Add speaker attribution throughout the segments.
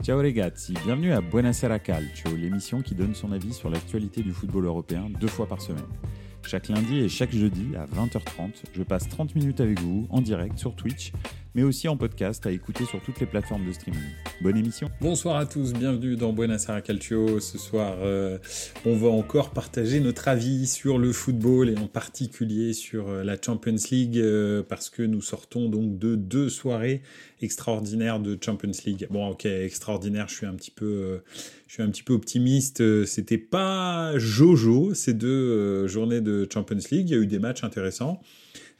Speaker 1: Ciao ragazzi, bienvenue à Buonasera Calcio, l'émission qui donne son avis sur l'actualité du football européen deux fois par semaine. Chaque lundi et chaque jeudi à 20h30, je passe 30 minutes avec vous en direct sur Twitch mais aussi en podcast à écouter sur toutes les plateformes de streaming. Bonne émission.
Speaker 2: Bonsoir à tous, bienvenue dans Buonasera Calcio. Ce soir, euh, on va encore partager notre avis sur le football et en particulier sur euh, la Champions League euh, parce que nous sortons donc de deux soirées extraordinaires de Champions League. Bon, ok, extraordinaire, je suis un petit peu, je suis un petit peu optimiste. C'était pas Jojo ces deux journées de Champions League. Il y a eu des matchs intéressants.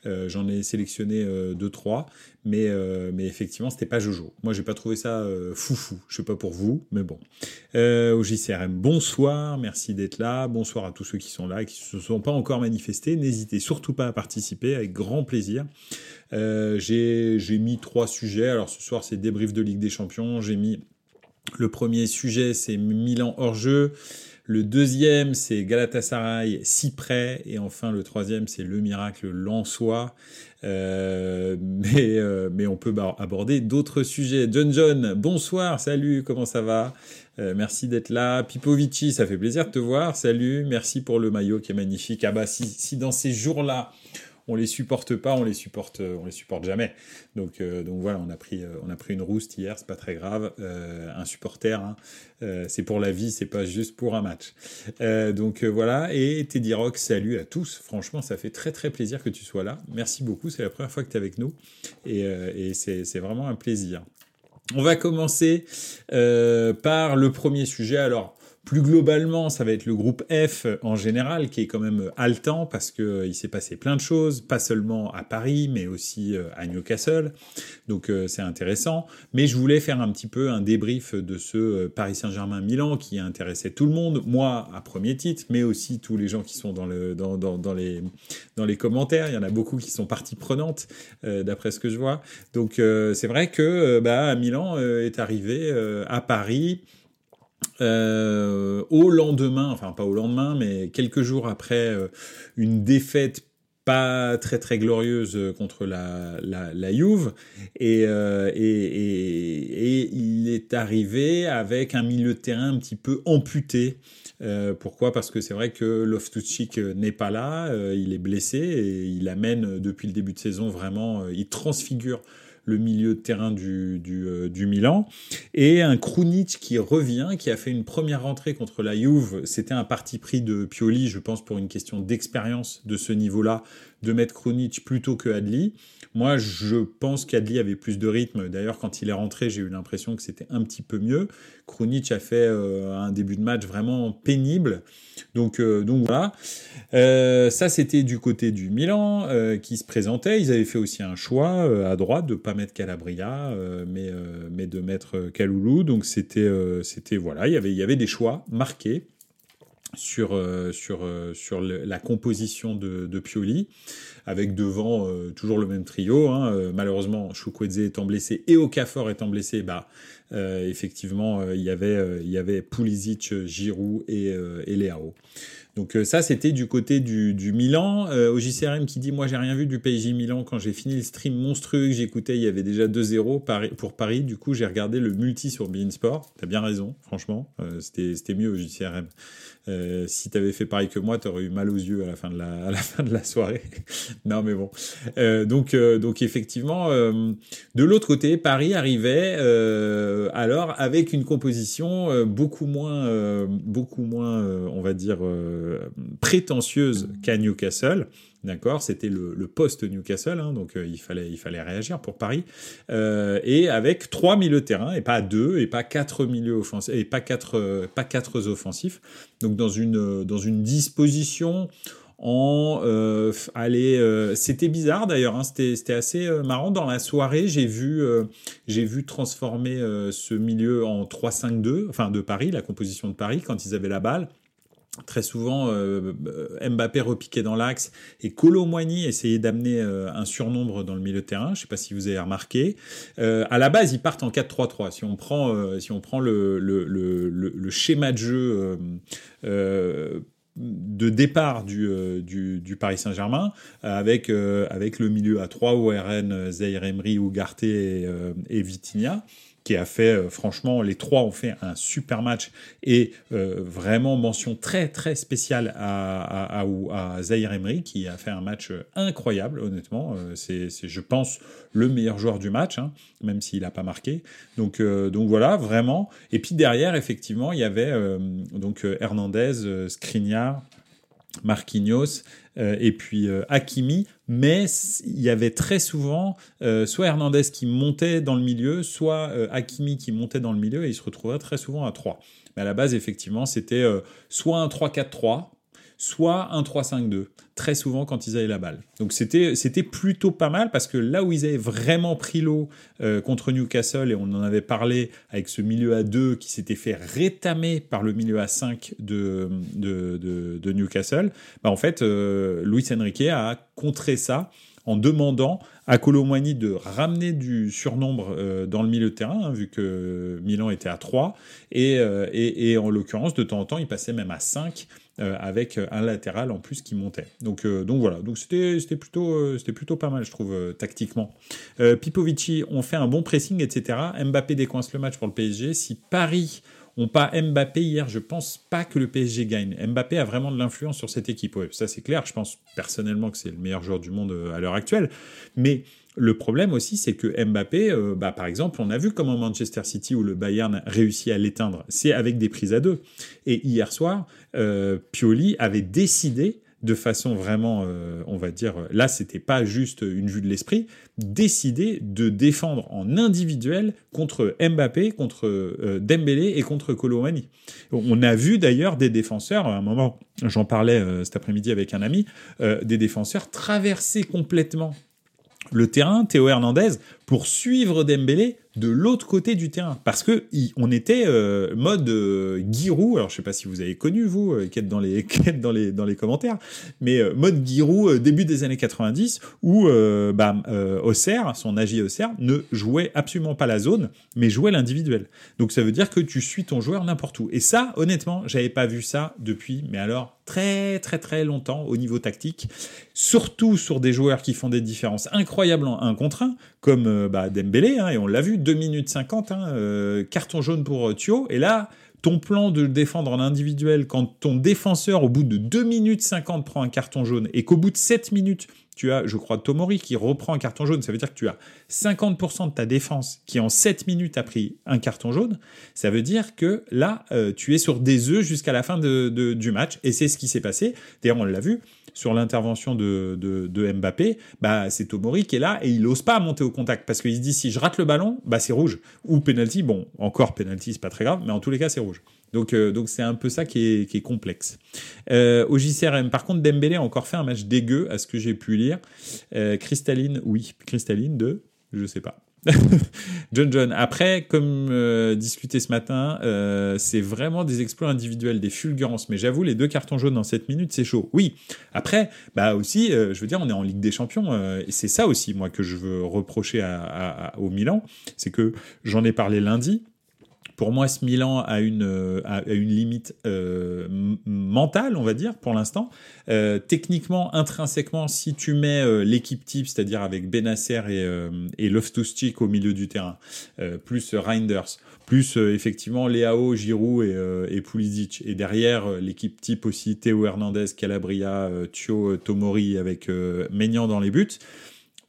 Speaker 2: Euh, j'en ai sélectionné 2-3, euh, mais, euh, mais effectivement, c'était pas Jojo. Moi, j'ai pas trouvé ça foufou. Je sais pas pour vous, mais bon. au JCRM, bonsoir, merci d'être là. Bonsoir à tous ceux qui sont là et qui se sont pas encore manifestés. N'hésitez surtout pas à participer, avec grand plaisir. j'ai mis trois sujets. Alors ce soir, c'est débrief de Ligue des Champions. J'ai mis le premier sujet, c'est Milan hors jeu. Le deuxième, c'est Galatasaray, si près. Et enfin, le troisième, c'est le miracle Lançois. Euh, mais, euh, mais on peut aborder d'autres sujets. John John, bonsoir, salut, comment ça va? Euh, Merci d'être là. Pipovici, ça fait plaisir de te voir. Salut, merci pour le maillot qui est magnifique. Ah bah si, si dans ces jours-là, on les supporte pas, on les supporte, on les supporte jamais. Donc, euh, donc voilà, on a pris, euh, on a pris une rouste hier, c'est pas très grave. Euh, un supporter, hein, c'est pour la vie, c'est pas juste pour un match. donc voilà, et Teddy Rock, salut à tous. Franchement, ça fait très très plaisir que tu sois là. Merci beaucoup, c'est la première fois que tu es avec nous, et c'est vraiment un plaisir. On va commencer par le premier sujet. Alors, plus globalement, ça va être le groupe F en général qui est quand même haletant parce que euh, il s'est passé plein de choses, pas seulement à Paris, mais aussi euh, à Newcastle. Donc euh, c'est intéressant. Mais je voulais faire un petit peu un débrief de ce Paris Saint-Germain-Milan qui intéressait tout le monde, moi à premier titre, mais aussi tous les gens qui sont dans les commentaires. Il y en a beaucoup qui sont partie prenante d'après ce que je vois. Donc c'est vrai que bah, Milan est arrivé à Paris euh, au lendemain, enfin pas au lendemain, mais quelques jours après euh, une défaite pas très très glorieuse euh, contre la, la, Juve et, et, et, il est arrivé avec un milieu de terrain un petit peu amputé. pourquoi? Parce que c'est vrai que Loftus-Cheek n'est pas là, il est blessé et il amène depuis le début de saison vraiment, il transfigure le milieu de terrain du, du, euh, du Milan. Et un Krunic qui revient, qui a fait une première rentrée contre la Juve. C'était un parti pris de Pioli, je pense, pour une question d'expérience de ce niveau-là, de mettre Krunic plutôt que Adli. Moi, je pense qu'Adli avait plus de rythme. D'ailleurs, quand il est rentré, j'ai eu l'impression que c'était un petit peu mieux. Krunic a fait euh, un début de match vraiment pénible. Donc, euh, donc voilà. Euh, ça, c'était du côté du Milan qui se présentait. Ils avaient fait aussi un choix à droite de pas mettre Calabria, mais, mais de mettre Kaloulou. Donc c'était, c'était voilà, il y avait, il y avait des choix marqués sur, euh, sur, euh, sur la composition de, de, Pioli, avec devant euh, toujours le même trio. Hein. malheureusement, Chukwueze étant blessé et Okafor étant blessé, bah, effectivement, il y avait, il y avait Pulisic, Giroud et, et Leao. Donc ça, c'était du côté du, Milan. au JCRM qui dit, moi, j'ai rien vu du PSG Milan quand j'ai fini le stream monstrueux que j'écoutais, il y avait déjà 2-0 pour Paris. Du coup, j'ai regardé le multi sur Bein Sport. T'as bien raison, franchement. c'était mieux au JCRM. Euh, si tu avais fait pareil que moi, tu aurais eu mal aux yeux à la fin de la, à la, fin de la soirée. non, mais bon. Euh, donc, euh, donc, effectivement, de l'autre côté, Paris arrivait alors avec une composition beaucoup moins, beaucoup moins, on va dire, prétentieuse qu'à Newcastle. D'accord, c'était le, le post-Newcastle, hein, donc euh, il, fallait, il fallait réagir pour Paris. Euh, et avec trois milieux terrain, et pas deux, et pas quatre milieux offensifs, et pas quatre, euh, pas quatre offensifs. Donc dans une, dans une disposition en euh, allez c'était bizarre d'ailleurs hein, c'était c'était assez marrant dans la soirée j'ai vu j'ai vu transformer ce milieu en 3-5-2 enfin de Paris la composition de Paris quand ils avaient la balle Très souvent, euh, Mbappé repiquait dans l'axe et Colomboigny essayait d'amener euh, un surnombre dans le milieu de terrain. Je ne sais pas si vous avez remarqué. Euh, à la base, ils partent en 4-3-3. Si on prend, euh, si on prend le, schéma de jeu de départ du Paris Saint-Germain, avec, avec le milieu à 3 ORN, Zaire Emery, Ougarté et, et Vitinha qui a fait, franchement, les trois ont fait un super match et vraiment mention très très spéciale à, à, Zahir Emery qui a fait un match incroyable, honnêtement. c'est, je pense, le meilleur joueur du match, hein, même s'il n'a pas marqué. Donc, donc voilà, vraiment. Et puis derrière, effectivement, il y avait donc Hernandez, Skriniar, Marquinhos euh, et puis euh, Hakimi, mais il y avait très souvent euh, soit Hernandez qui montait dans le milieu, soit Hakimi qui montait dans le milieu et il se retrouvait très souvent à 3. Mais à la base, effectivement, c'était soit un 3-4-3, soit un 3-5-2, très souvent quand ils avaient la balle. Donc c'était, plutôt pas mal parce que là où ils avaient vraiment pris l'eau euh, contre Newcastle, et on en avait parlé avec ce milieu à 2 qui s'était fait rétamer par le milieu à 5 de, de, de, Newcastle, bah en fait, euh, Luis Enrique a contré ça en demandant à Colomani de ramener du surnombre euh, dans le milieu de terrain, hein, vu que Milan était à 3, et, et, en l'occurrence, de temps en temps, il passait même à 5 euh, avec un latéral en plus qui montait. Donc, euh, donc voilà, donc c'était plutôt, euh, c'était plutôt pas mal, je trouve, tactiquement. Pipovici ont fait un bon pressing, etc. Mbappé décoince le match pour le PSG. Si Paris ont pas Mbappé hier, je pense pas que le PSG gagne. Mbappé a vraiment de l'influence sur cette équipe. Ça c'est clair. Je pense personnellement que c'est le meilleur joueur du monde à l'heure actuelle. Mais le problème aussi, c'est que Mbappé, euh, bah, par exemple, on a vu comment Manchester City ou le Bayern réussit à l'éteindre. C'est avec des prises à deux. Et hier soir, euh, Pioli avait décidé de façon vraiment, euh, on va dire, là, c'était pas juste une vue de l'esprit, décider de défendre en individuel contre Mbappé, contre Dembélé et contre Colomani. On a vu d'ailleurs des défenseurs, à un moment, j'en parlais cet après-midi avec un ami, des défenseurs traverser complètement le terrain, Théo Hernandez, pour suivre Dembélé de l'autre côté du terrain. Parce que on était euh, mode euh, Giroud, alors je sais pas si vous avez connu, vous, euh, qui êtes dans les, qui dans les, dans les commentaires, mais euh, mode Giroud début des années 90, où bah, Auxerre, son AJ Auxerre, ne jouait absolument pas la zone, mais jouait l'individuel. Donc ça veut dire que tu suis ton joueur n'importe où. Et ça, honnêtement, j'avais pas vu ça depuis, mais alors très très très longtemps au niveau tactique, surtout sur des joueurs qui font des différences incroyables en 1 contre 1, comme bah, Dembélé, hein, et on l'a vu, 2 minutes 50, hein, euh, carton jaune pour euh, Thio. Et là, ton plan de défendre en individuel, quand ton défenseur, au bout de 2 minutes 50, prend un carton jaune, et qu'au bout de 7 minutes, tu as, je crois, Tomori qui reprend un carton jaune, ça veut dire que tu as 50% de ta défense qui en 7 minutes a pris un carton jaune, ça veut dire que là, euh, tu es sur des œufs jusqu'à la fin du match, et c'est ce qui s'est passé. D'ailleurs, on l'a vu, sur l'intervention de, de, Mbappé, bah, c'est Tomori qui est là et il n'ose pas monter au contact parce qu'il se dit si je rate le ballon, bah, c'est rouge. Ou penalty, bon, encore penalty, c'est pas très grave, mais en tous les cas, c'est rouge. Donc, euh, donc c'est un peu ça qui est, qui est complexe. Euh, au JCRM, par contre, Dembélé a encore fait un match dégueu, à ce que j'ai pu lire. Euh, oui, cristalline de, je sais pas. John John. Après, comme euh, discuté ce matin, euh, c'est vraiment des exploits individuels, des fulgurances. Mais j'avoue, les deux cartons jaunes dans 7 minutes, c'est chaud. Oui. Après, bah aussi, euh, je veux dire, on est en Ligue des Champions. et c'est ça aussi, moi, que je veux reprocher au Milan. C'est que j'en ai parlé lundi. Pour moi, ce Milan a une, euh, limite euh, mentale, on va dire, pour l'instant. Euh, techniquement, intrinsèquement, si tu mets l'équipe type, c'est-à-dire avec Benacer et, et au milieu du terrain, plus Reinders, plus effectivement Leao, Giroud et, et Pulisic, et derrière l'équipe type aussi Théo Hernandez, Calabria, Thio Tomori avec Maignan dans les buts,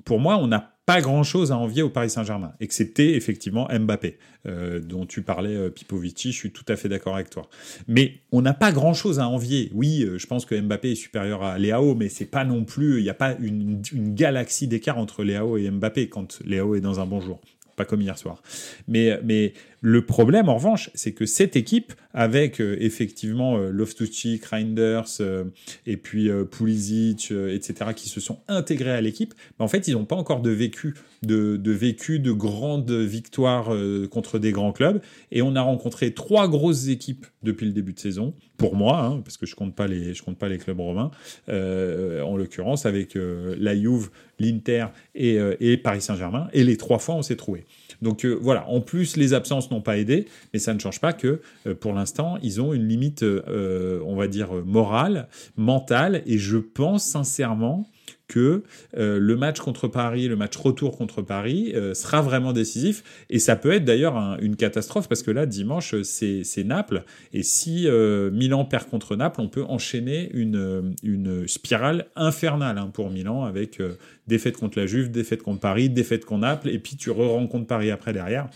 Speaker 2: pour moi, on n'a pas grand-chose à envier au Paris Saint-Germain, excepté effectivement Mbappé, euh, dont tu parlais, euh, Pipovici, je suis tout à fait d'accord avec toi. Mais on n'a pas grand-chose à envier. Oui, euh, je pense que Mbappé est supérieur à Léao, mais c'est pas non plus, il n'y a pas une, une galaxie d'écart entre Léao et Mbappé quand Léao est dans un bon jour pas comme hier soir. Mais, mais le problème, en revanche, c'est que cette équipe, avec euh, effectivement euh, Loftus-Cheek, Reinders, euh, et puis Pulisic, etc., qui se sont intégrés à l'équipe, en fait, ils n'ont pas encore de vécu, de, de vécu de grandes victoires contre des grands clubs. Et on a rencontré trois grosses équipes depuis le début de saison, pour moi, hein, parce que je compte pas les, je compte pas les clubs romains, en l'occurrence avec la Juve, l'Inter et, et Paris Saint-Germain. Et les trois fois, on s'est trouvé. Donc voilà, en plus, les absences n'ont pas aidé, mais ça ne change pas que euh, pour l'instant, ils ont une limite, euh, on va dire, morale, mentale, et je pense sincèrement que euh, le match contre Paris, le match retour contre Paris euh, sera vraiment décisif. Et ça peut être d'ailleurs une catastrophe parce que là, dimanche, c'est Naples. Et si euh, Milan perd contre Naples, on peut enchaîner une, une spirale infernale hein, pour Milan avec défaite contre la Juve, défaite contre Paris, défaite contre Naples, et puis tu re-rencontres Paris après derrière.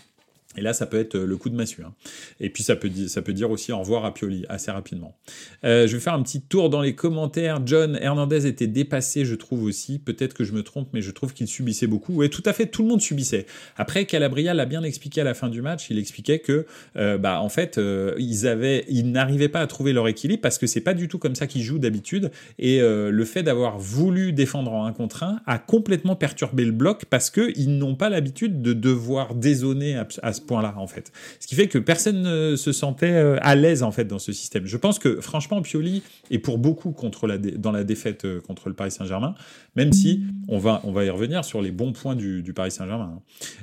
Speaker 2: Et là, ça peut être euh, le coup de massue. Hein. Et puis, ça peut, ça peut dire aussi au revoir à Pioli assez rapidement. Euh, je vais faire un petit tour dans les commentaires. John Hernandez était dépassé, je trouve aussi. Peut-être que je me trompe, mais je trouve qu'il subissait beaucoup. Oui, tout à fait, tout le monde subissait. Après, Calabria l'a bien expliqué à la fin du match. Il expliquait que, euh, bah, en fait, ils n'arrivaient pas à trouver leur équilibre parce que c'est pas du tout comme ça qu'ils jouent d'habitude. Et le fait d'avoir voulu défendre en un contre un a complètement perturbé le bloc parce que ils n'ont pas l'habitude de devoir dézoner à, à ce point-là, en fait. Ce qui fait que personne ne se sentait euh, à l'aise, en fait, dans ce système. Je pense que, franchement, Pioli est pour beaucoup contre la dans la défaite euh, contre le Paris Saint-Germain, même si on va, on va y revenir sur les bons points du, Paris Saint-Germain. Hein.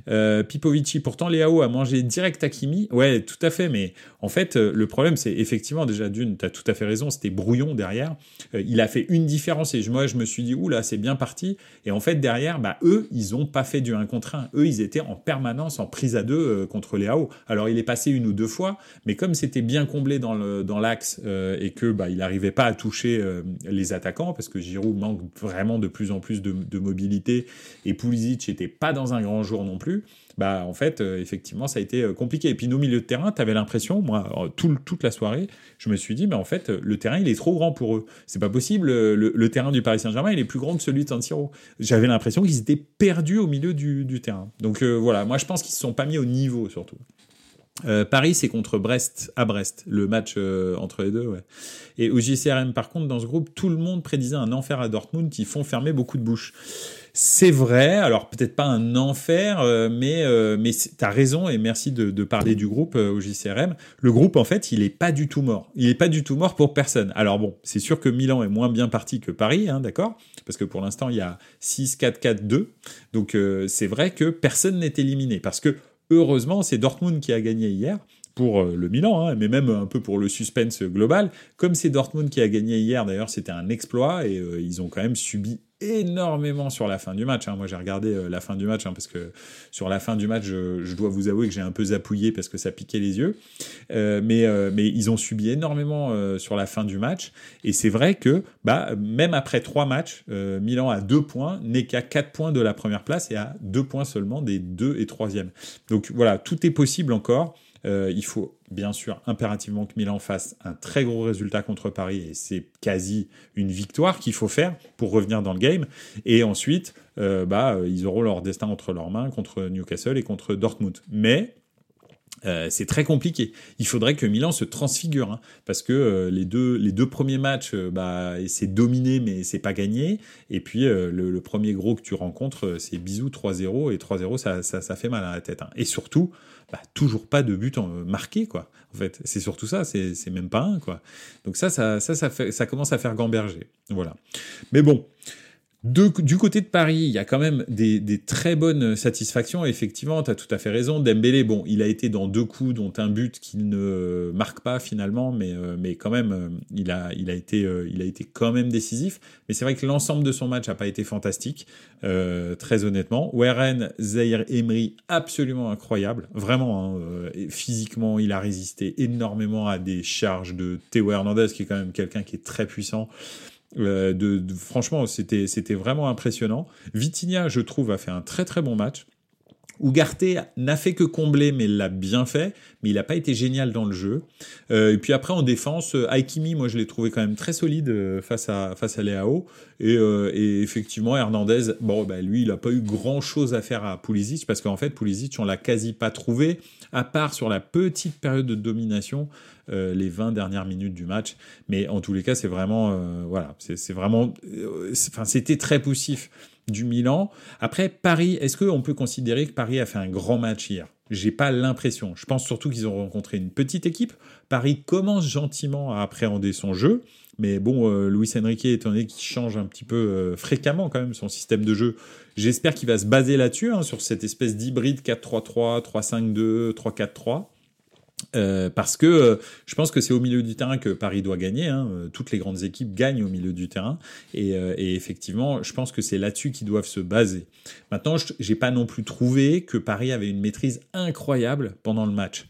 Speaker 2: Euh, Pipovici, pourtant, Léao a mangé direct Hakimi. Ouais, tout à fait, mais en fait, le problème, c'est effectivement, déjà, d'une, tu as tout à fait raison, c'était brouillon derrière. il a fait une différence et moi, je me suis dit, oula, c'est bien parti. Et en fait, derrière, bah, eux, ils ont pas fait du 1 contre 1. Eux, ils étaient en permanence en prise à deux contre les AO. Alors il est passé une ou deux fois, mais comme c'était bien comblé dans l'axe euh, et que bah, il n'arrivait pas à toucher euh, les attaquants parce que Giroud manque vraiment de plus en plus de, mobilité et Pulisic n'était pas dans un grand jour non plus. Bah en fait euh, effectivement ça a été compliqué. Et puis nos milieux de terrain, tu avais l'impression, moi toute la soirée, je me suis dit mais en fait le terrain il est trop grand pour eux. C'est pas possible. Le, terrain du Paris Saint-Germain il est plus grand que celui de San Siro. J'avais l'impression qu'ils étaient perdus au milieu du, terrain. Donc voilà, moi je pense qu'ils se sont pas mis au niveau surtout. Euh, Paris, c'est contre Brest à Brest, le match euh, entre les deux. Et au JCRM, par contre, dans ce groupe, tout le monde prédisait un enfer à Dortmund qui font fermer beaucoup de bouches. C'est vrai, alors peut-être pas un enfer, euh, mais, mais tu as raison et merci de, parler du groupe au JCRM. Le groupe, en fait, il est pas du tout mort. Il est pas du tout mort pour personne. Alors bon, c'est sûr que Milan est moins bien parti que Paris, hein, d'accord? Parce que pour l'instant, il y a 6-4-4-2. Donc c'est vrai que personne n'est éliminé. Parce que Heureusement, c'est Dortmund qui a gagné hier pour euh, le Milan, hein, mais même un peu pour le suspense global. Comme c'est Dortmund qui a gagné hier, d'ailleurs, c'était un exploit et euh, ils ont quand même subi énormément sur la fin du match. Hein. Moi, j'ai regardé euh, la fin du match hein, parce que sur la fin du match, je, dois vous avouer que j'ai un peu zapouillé parce que ça piquait les yeux. Euh, mais, euh, mais ils ont subi énormément sur la fin du match. Et c'est vrai que bah, même après trois matchs, Milan a deux points, n'est qu'à quatre points de la première place et à deux points seulement des deux et troisième. Donc voilà, tout est possible encore. Euh, il faut bien sûr impérativement que Milan fasse un très gros résultat contre Paris et c'est quasi une victoire qu'il faut faire pour revenir dans le game. Et ensuite, euh, bah, ils auront leur destin entre leurs mains contre Newcastle et contre Dortmund. Mais euh, c'est très compliqué. Il faudrait que Milan se transfigure, hein, parce que euh, les, deux, les deux premiers matchs, euh, bah, c'est dominé, mais c'est pas gagné. Et puis le, premier gros que tu rencontres, c'est bisous 3-0, et 3-0, ça, ça, fait mal à la tête. Hein. Et surtout, bah, toujours pas de but marqué, quoi. En fait, c'est surtout ça, c'est même pas un, quoi. Donc ça, ça, ça, ça, fait, ça commence à faire gamberger. Voilà. Mais bon du côté de Paris, il y a quand même des, très bonnes satisfactions. Effectivement, tu as tout à fait raison. Dembélé, bon, il a été dans deux coups, dont un but qu'il ne marque pas finalement, mais, euh, mais quand même, euh, il, a, il, a été, euh, il a été quand même décisif. Mais c'est vrai que l'ensemble de son match n'a pas été fantastique, très honnêtement. Warren, Zaire Emery, absolument incroyable. Vraiment, hein, physiquement, il a résisté énormément à des charges de Théo Hernandez, qui est quand même quelqu'un qui est très puissant. Euh, de, franchement, c'était, c'était vraiment impressionnant. Vitinha, je trouve, a fait un très très bon match. Ugarte n'a fait que combler, mais l'a bien fait, mais il n'a pas été génial dans le jeu. Euh, et puis après, en défense, euh, Aikimi, moi je l'ai trouvé quand même très solide face à, face à Léao. Et, effectivement, Hernandez, bon, bah, lui, il n'a pas eu grand chose à faire à Pulisic, parce qu'en fait, Pulisic, on l'a quasi pas trouvé, à part sur la petite période de domination. Euh, les 20 dernières minutes du match. Mais en tous les cas, c'est vraiment, euh, voilà, c'est vraiment, euh, enfin, c'était très poussif du Milan. Après, Paris, est-ce qu'on peut considérer que Paris a fait un grand match hier? J'ai pas l'impression. Je pense surtout qu'ils ont rencontré une petite équipe. Paris commence gentiment à appréhender son jeu. Mais bon, Luis Enrique, étant donné qu'il change un petit peu fréquemment quand même son système de jeu, j'espère qu'il va se baser là-dessus, hein, sur cette espèce d'hybride 4-3-3, 3-5-2, 3-4-3. Euh, parce que euh, je pense que c'est au milieu du terrain que Paris doit gagner. Hein. Euh, toutes les grandes équipes gagnent au milieu du terrain. Et, et effectivement, je pense que c'est là-dessus qu'ils doivent se baser. Maintenant, je n'ai pas non plus trouvé que Paris avait une maîtrise incroyable pendant le match.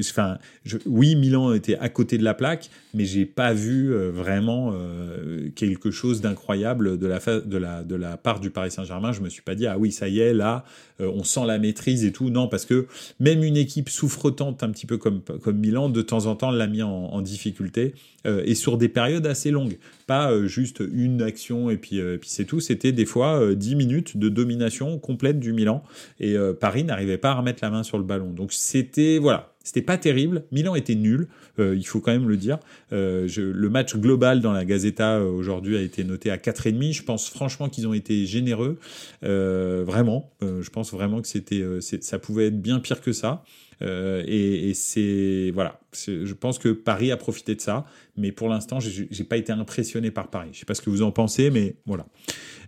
Speaker 2: Enfin, oui, Milan était à côté de la plaque, mais j'ai pas vu euh, vraiment euh, quelque chose d'incroyable de la, part du Paris Saint-Germain. Je me suis pas dit ah oui ça y est là, euh, on sent la maîtrise et tout. Non, parce que même une équipe souffretante un petit peu comme Milan, de temps en temps l'a mis en difficulté et sur des périodes assez longues. Pas juste une action et puis, c'est tout. C'était des fois 10 minutes de domination complète du Milan et Paris n'arrivait pas à remettre la main sur le ballon. Donc c'était voilà c'était pas terrible. Milan était nul, euh, il faut quand même le dire. Euh, le match global dans la Gazeta euh, aujourd'hui a été noté à 4,5. Je pense franchement qu'ils ont été généreux. vraiment. je pense vraiment que c'était, ça pouvait être bien pire que ça. et, et c'est voilà, je pense que Paris a profité de ça, mais pour l'instant, j'ai pas été impressionné par Paris. Je sais pas ce que vous en pensez, mais voilà.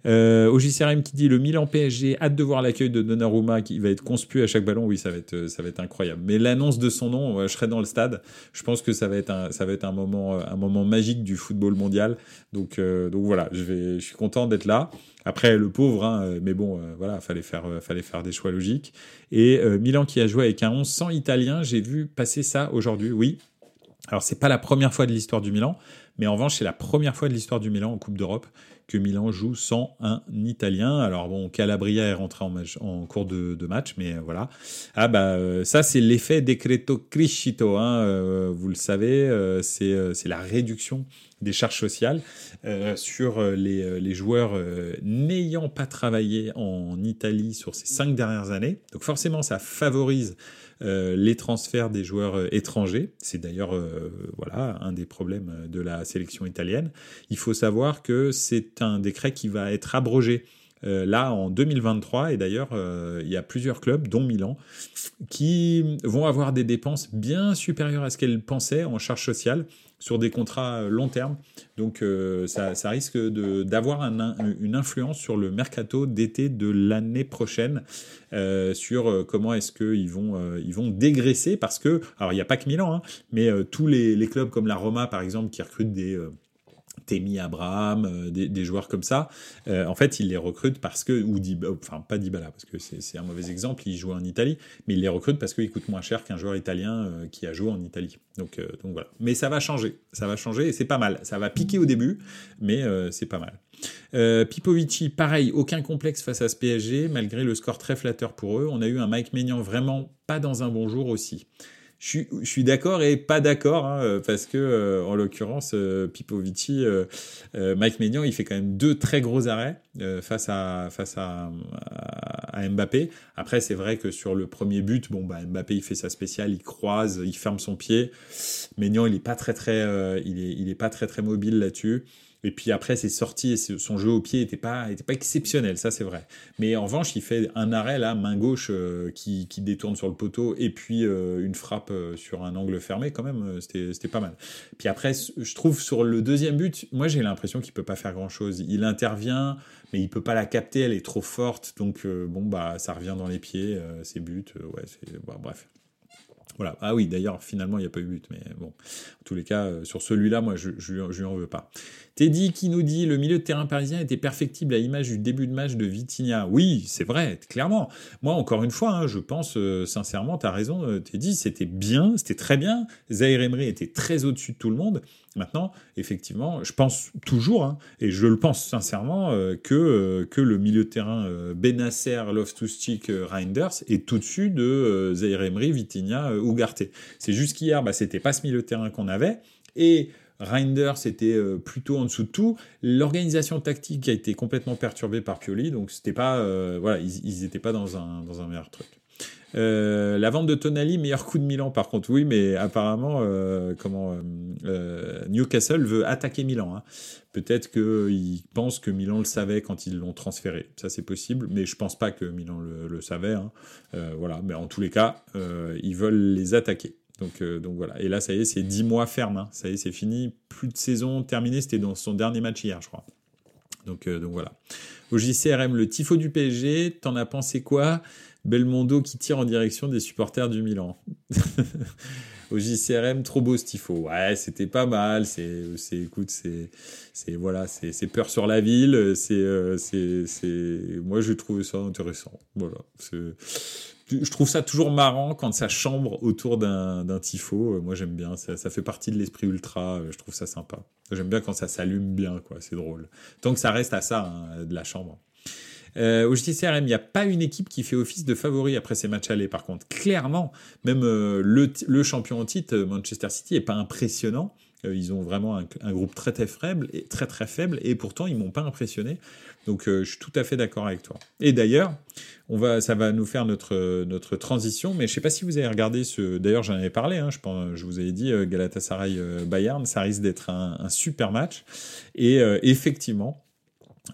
Speaker 2: Euh, OJCRM qui dit le Milan PSG, hâte de voir l'accueil de Donnarumma qui va être conspu à chaque ballon. Oui, ça va être, ça va être incroyable. Mais l'annonce de son nom, je serai dans le stade. Je pense que ça va être un, ça va être un moment, un moment magique du football mondial. Donc, euh, donc voilà, je vais, je suis content d'être là. Après, le pauvre, hein, mais bon, euh, voilà, fallait faire, euh, fallait faire des choix logiques. Et euh, Milan qui a joué avec un 11 sans italien, j'ai vu passer ça aujourd'hui. Oui. Alors, c'est pas la première fois de l'histoire du Milan, mais en revanche, c'est la première fois de l'histoire du Milan en Coupe d'Europe que Milan joue sans un Italien. Alors bon, Calabria est rentré en, cours de, match, mais voilà. Ah bah ça c'est l'effet Decreto Criscito, hein, vous le savez, c'est la réduction des charges sociales euh, sur euh, les, euh, les joueurs n'ayant pas travaillé en Italie sur ces cinq dernières années. Donc forcément, ça favorise les transferts des joueurs étrangers. C'est d'ailleurs voilà un des problèmes de la sélection italienne. Il faut savoir que c'est un décret qui va être abrogé là en 2023 et d'ailleurs il y a plusieurs clubs dont Milan qui vont avoir des dépenses bien supérieures à ce qu'elles pensaient en charges sociales sur des contrats euh, long terme. Donc euh, ça, risque d'avoir un, une influence sur le mercato d'été de l'année prochaine, euh, sur comment est-ce qu'ils vont, ils vont dégraisser, parce que, alors il n'y a pas que Milan, hein, mais tous les, clubs comme la Roma par exemple, qui recrutent des Temi Abraham, euh, des, joueurs comme ça, euh, en fait, il les recrute parce que, ou enfin pas Dybala, parce que c'est un mauvais exemple, il joue en Italie, mais il les recrute parce qu'il coûte moins cher qu'un joueur italien euh, qui a joué en Italie. Donc, voilà. Mais ça va changer, ça va changer et c'est pas mal. Ça va piquer au début, mais c'est pas mal. Pipovici, pareil, aucun complexe face à ce PSG, malgré le score très flatteur pour eux. On a eu un Mike Maignan vraiment pas dans un bon jour aussi je suis, d'accord et pas d'accord, hein, parce que, euh, en l'occurrence, euh, Pipovici, euh, Mike Maignan, il fait quand même deux très gros arrêts face, à, face à, à, Mbappé. Après, c'est vrai que sur le premier but, bon, bah, Mbappé, il fait sa spéciale, il croise, il ferme son pied. Maignan, il est pas très, très, il est, il est pas très, très mobile là-dessus. Et puis après, ses sorties et son jeu au pied n'était pas, était exceptionnel, ça c'est vrai. Mais en revanche, il fait un arrêt là, main gauche, euh, qui, détourne sur le poteau, et puis euh, une frappe euh, sur un angle fermé, quand même, c'était pas mal. Puis après, je trouve sur le deuxième but, moi j'ai l'impression qu'il peut pas faire grand chose. Il intervient, mais il peut pas la capter, elle est trop forte, donc bon, bah ça revient dans les pieds, ses buts, ouais, c'est. Bah, bref. Voilà. Ah oui, d'ailleurs, finalement, il n'y a pas eu but. Mais bon, en tous les cas, sur celui-là, moi, je ne lui en veux pas. Teddy qui nous dit le milieu de terrain parisien était perfectible à l'image du début de match de Vitinha. Oui, c'est vrai, clairement. Moi, encore une fois, hein, je pense euh, sincèrement, tu as raison, euh, Teddy, c'était bien, c'était très bien. Zahir Emery était très au-dessus de tout le monde. Maintenant, effectivement, je pense toujours, hein, et je le pense sincèrement, euh, que, que le milieu de terrain Benasser, Loftus-Cheek, Reinders est au-dessus de Zahir Emery, Vitinha, Ugarte. C'est juste qu'hier, bah, c'était pas ce milieu de terrain qu'on avait. Et Reinders c'était euh, plutôt en dessous de tout. L'organisation tactique a été complètement perturbée par Pioli, donc c'était pas, euh, voilà, ils n'étaient pas dans un, dans un meilleur truc. Euh, la vente de Tonali, meilleur coup de Milan par contre, oui, mais apparemment, comment Newcastle veut attaquer Milan. Hein. Peut-être qu'ils pensent que Milan le savait quand ils l'ont transféré. Ça, c'est possible, mais je pense pas que Milan le, savait. Hein. voilà, mais en tous les cas, ils veulent les attaquer. Donc, euh, donc voilà. Et là, ça y est, c'est 10 mois ferme. Hein. Ça y est, c'est fini. Plus de saison terminée. C'était dans son dernier match hier, je crois. Donc, euh, donc voilà. Au JCRM, le tifo du PSG, t'en as pensé quoi? Belmondo qui tire en direction des supporters du Milan. au JCRM, trop beau ce tifo. Ouais, c'était pas mal. C'est, c'est, écoute, c'est, c'est voilà, c'est, c'est peur sur la ville. C'est, euh, c'est, c'est, moi, j'ai trouvé ça intéressant. Voilà. Je trouve ça toujours marrant quand ça chambre autour d'un, tifo. Moi, j'aime bien. Ça, ça fait partie de l'esprit ultra. Je trouve ça sympa. J'aime bien quand ça s'allume bien, quoi. C'est drôle. Tant que ça reste à ça, hein, de la chambre. Euh, au JTCRM, il n'y a pas une équipe qui fait office de favori après ces matchs allés. Par contre, clairement, même euh, le, champion en titre, Manchester City, est pas impressionnant. Euh, ils ont vraiment un, groupe très très faible et très très faible, et pourtant ils m'ont pas impressionné. Donc je suis tout à fait d'accord avec toi. Et d'ailleurs, on va, ça va nous faire notre notre transition. Mais je sais pas si vous avez regardé ce. D'ailleurs, j'en avais parlé. Hein, je vous avais dit Galatasaray Bayern, ça risque d'être un, super match. Et effectivement,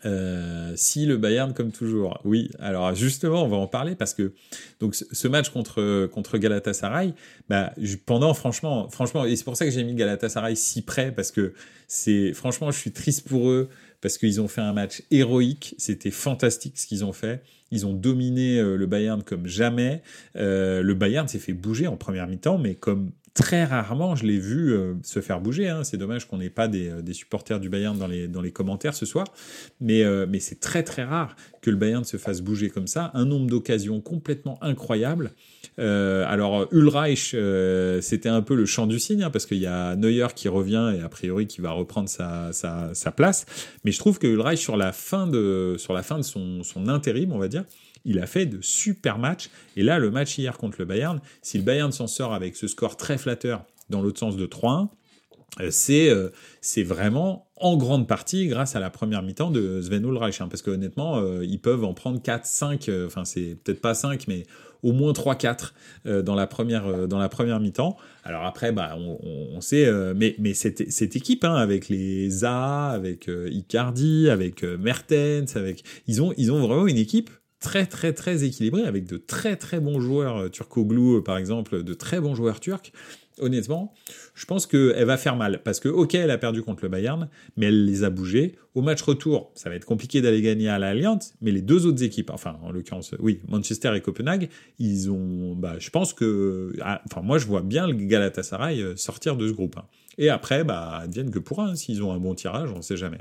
Speaker 2: euh, si le Bayern comme toujours, oui. Alors justement, on va en parler parce que donc ce match contre contre Galatasaray, bah pendant franchement, franchement, et c'est pour ça que j'ai mis Galatasaray si près parce que c'est franchement, je suis triste pour eux parce qu'ils ont fait un match héroïque. C'était fantastique ce qu'ils ont fait. Ils ont dominé euh, le Bayern comme jamais. Euh, le Bayern s'est fait bouger en première mi-temps, mais comme très rarement je l'ai vu euh, se faire bouger. Hein. C'est dommage qu'on n'ait pas des, des, supporters du Bayern dans les, dans les commentaires ce soir. Mais, mais c'est très très rare que le Bayern se fasse bouger comme ça. Un nombre d'occasions complètement incroyable. Alors Ulreich, c'était un peu le champ du signe, hein, parce qu'il y a Neuer qui revient et a priori qui va reprendre sa, sa, sa place. Mais je trouve que Ulreich, sur la fin de, sur la fin de son, son intérim, on va dire, il a fait de super matchs. Et là, le match hier contre le Bayern, si le Bayern s'en sort avec ce score très flatteur dans l'autre sens de 3-1, euh, c'est euh, c'est vraiment en grande partie grâce à la première mi-temps de Sven Ulreich, hein, parce que honnêtement, euh, ils peuvent en prendre 4, 5, enfin c'est peut-être pas 5, mais au moins 3-4 dans la première, première mi-temps. Alors après, bah, on, sait, mais, mais cette, cette équipe, hein, avec les Zaha, avec Icardi, avec Mertens, avec, ils ont, ils ont vraiment une équipe très très très équilibrée avec de très très bons joueurs turco-glou par exemple, de très bons joueurs turcs honnêtement, je pense qu'elle va faire mal. Parce que, ok, elle a perdu contre le Bayern, mais elle les a bougés. Au match retour, ça va être compliqué d'aller gagner à l'Alliance, mais les deux autres équipes, enfin, en l'occurrence, oui, Manchester et Copenhague, ils ont, bah, je pense que, ah, enfin, moi, je vois bien le Galatasaray euh, sortir de ce groupe. Hein. Et après, bah, advienne que pour un, s'ils ont un bon tirage, on ne sait jamais.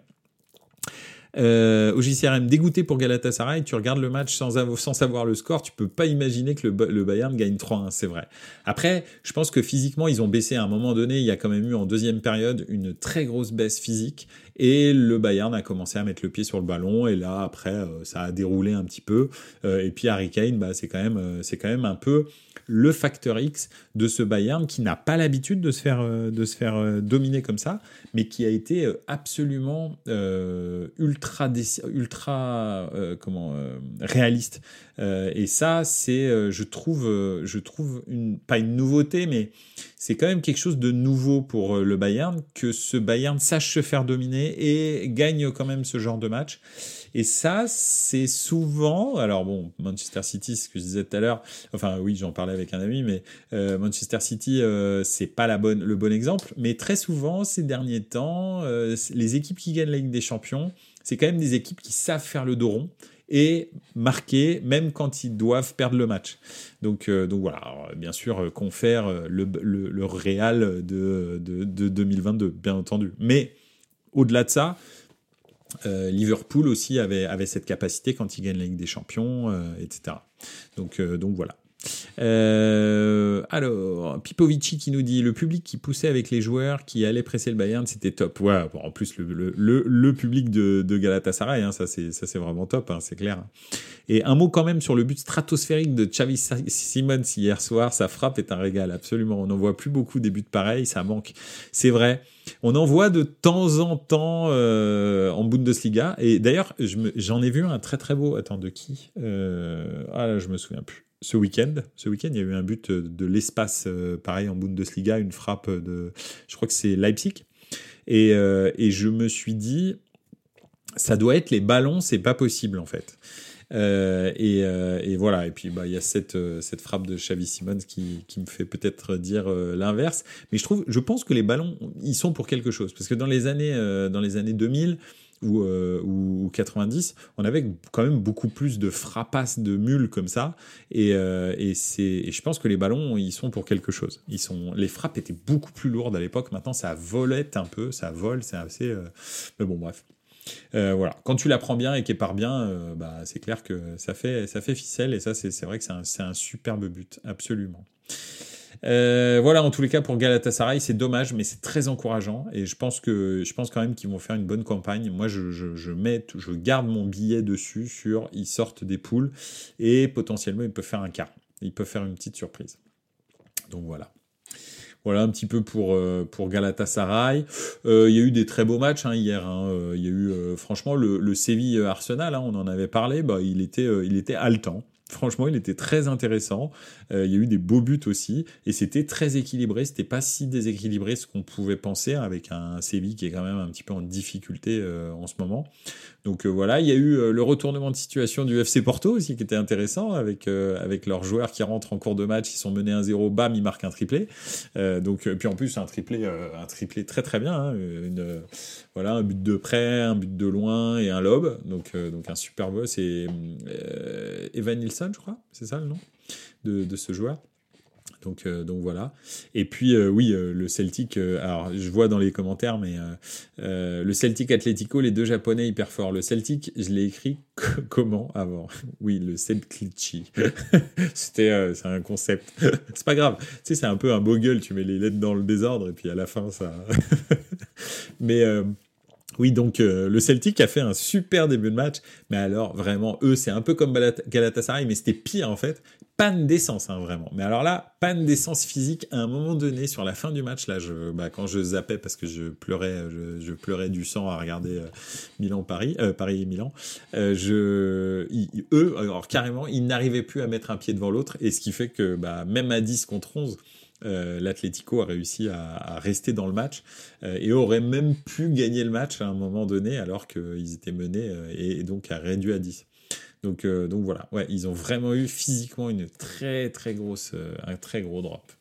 Speaker 2: Euh, au JCRM, dégoûté pour Galatasaray, tu regardes le match sans, sans savoir le score, tu peux pas imaginer que le, Bayern gagne 3-1, c'est vrai. Après, je pense que physiquement, ils ont baissé à un moment donné, il y a quand même eu en deuxième période une très grosse baisse physique, et le Bayern a commencé à mettre le pied sur le ballon, et là, après, euh, ça a déroulé un petit peu, euh, et puis Harry Kane, bah, c'est quand, même, c'est quand même un peu le facteur X de ce Bayern qui n'a pas l'habitude de se faire, de se faire dominer comme ça, mais qui a été absolument ultra ultra, euh, comment, euh, réaliste. Euh, et ça, c'est, je trouve, je trouve pas une nouveauté, mais c'est quand même quelque chose de nouveau pour le Bayern, que ce Bayern sache se faire dominer et gagne quand même ce genre de match. Et ça, c'est souvent, alors bon, Manchester City, ce que je disais tout à l'heure, enfin oui, j'en parlais avec un ami, mais Manchester City, c'est pas le bon exemple, mais très souvent ces derniers temps, les équipes qui gagnent la Ligue des Champions, c'est quand même des équipes qui savent faire le dos rond et marquer même quand ils doivent perdre le match. Donc, euh, donc voilà, bien sûr, euh, confère euh, le, le, Real de, de, 2022, bien entendu. Mais au-delà de ça, Liverpool aussi avait, avait cette capacité quand ils gagnent la Ligue des Champions, etc. Donc, donc voilà. Euh, alors, Pipovici qui nous dit le public qui poussait avec les joueurs qui allaient presser le Bayern, c'était top. Ouais, en plus, le, le, le, public de, de Galatasaray, hein, ça c'est vraiment top, hein, c'est clair. Et un mot quand même sur le but stratosphérique de Xavi Simons hier soir. Sa frappe est un régal, absolument. On n'en voit plus beaucoup des buts pareils, ça manque. C'est vrai. On en voit de temps en temps euh, en Bundesliga. Et d'ailleurs, j'en ai vu un très très beau. Attends, de qui? Euh, Ah là, je me souviens plus ce week-end. Ce week-end, il y a eu un but de l'espace, euh, pareil en Bundesliga, une frappe de, je crois que c'est Leipzig. Et, euh, et, je me suis dit, ça doit être les ballons, c'est pas possible en fait. Euh, et, et, voilà. Et puis bah il y a cette cette frappe de Xavi Simons qui, qui me fait peut-être dire l'inverse. Mais je trouve, je pense que les ballons, ils sont pour quelque chose parce que dans les années dans les années 2000 ou, ou 90, on avait quand même beaucoup plus de frappasses de mules comme ça. Et, et, et je pense que les ballons, ils sont pour quelque chose. Ils sont, les frappes étaient beaucoup plus lourdes à l'époque. Maintenant, ça volette un peu, ça vole, c'est assez. mais bon, bref. Euh, voilà. Quand tu l'apprends bien et qu'elle part bien, euh, bah, c'est clair que ça fait, ça fait ficelle et ça, c'est vrai que c'est un, superbe but, absolument. Euh, voilà, en tous les cas, pour Galatasaray, c'est dommage, mais c'est très encourageant et je pense que je pense quand même qu'ils vont faire une bonne campagne. Moi, je, mets, je garde mon billet dessus sur ils sortent des poules et potentiellement ils peuvent faire un quart. Ils peuvent faire une petite surprise. Donc voilà. Voilà un petit peu pour, euh, pour Galatasaray. Euh, il y a eu des très beaux matchs hein, hier. Hein. Il y a eu franchement le, le Séville Arsenal, hein, on en avait parlé, bah, il, était, il était haletant. Franchement, il était très intéressant. Euh, il y a eu des beaux buts aussi, et c'était très équilibré. C'était pas si déséquilibré ce qu'on pouvait penser avec un Séville qui est quand même un petit peu en difficulté euh, en ce moment. Donc euh, voilà, il y a eu le retournement de situation du FC Porto aussi qui était intéressant avec avec leurs joueurs qui rentrent en cours de match, ils sont menés 1-0, bam, ils marquent un triplé. donc puis en plus un triplé un triplé très très bien. Hein, voilà, un but de près, un but de loin et un lob. Donc donc un super boss et Evan Nilsson je crois, c'est ça le nom? De, ce joueur. Donc, euh, donc voilà. Et puis euh, oui, euh, le Celtic. alors je vois dans les commentaires, mais le Celtic Atletico, les deux Japonais hyper forts. Le Celtic, je l'ai écrit comment avant? Oui, le Celtic. C'était, c'est un concept. c'est pas grave. Tu sais, c'est un peu un beau gueule. Tu mets les lettres dans le désordre et puis à la fin ça. mais oui, donc euh, le Celtic a fait un super début de match, mais alors vraiment, eux, c'est un peu comme Galatasaray, mais c'était pire en fait. Panne d'essence, hein, vraiment. Mais alors là, panne d'essence physique à un moment donné sur la fin du match. Là, bah, quand je zappais parce que je pleurais, je, pleurais du sang à regarder euh, Milan-Paris, euh, Paris-Milan. je, eux, alors carrément, ils n'arrivaient plus à mettre un pied devant l'autre, et ce qui fait que bah, même à 10 contre 11, euh, l'Atlético a réussi à, rester dans le match euh, et aurait même pu gagner le match à un moment donné alors qu'ils étaient menés euh, et, donc a réduit à 10. Donc, donc voilà, ils ont vraiment eu physiquement une très très grosse, un très gros drop.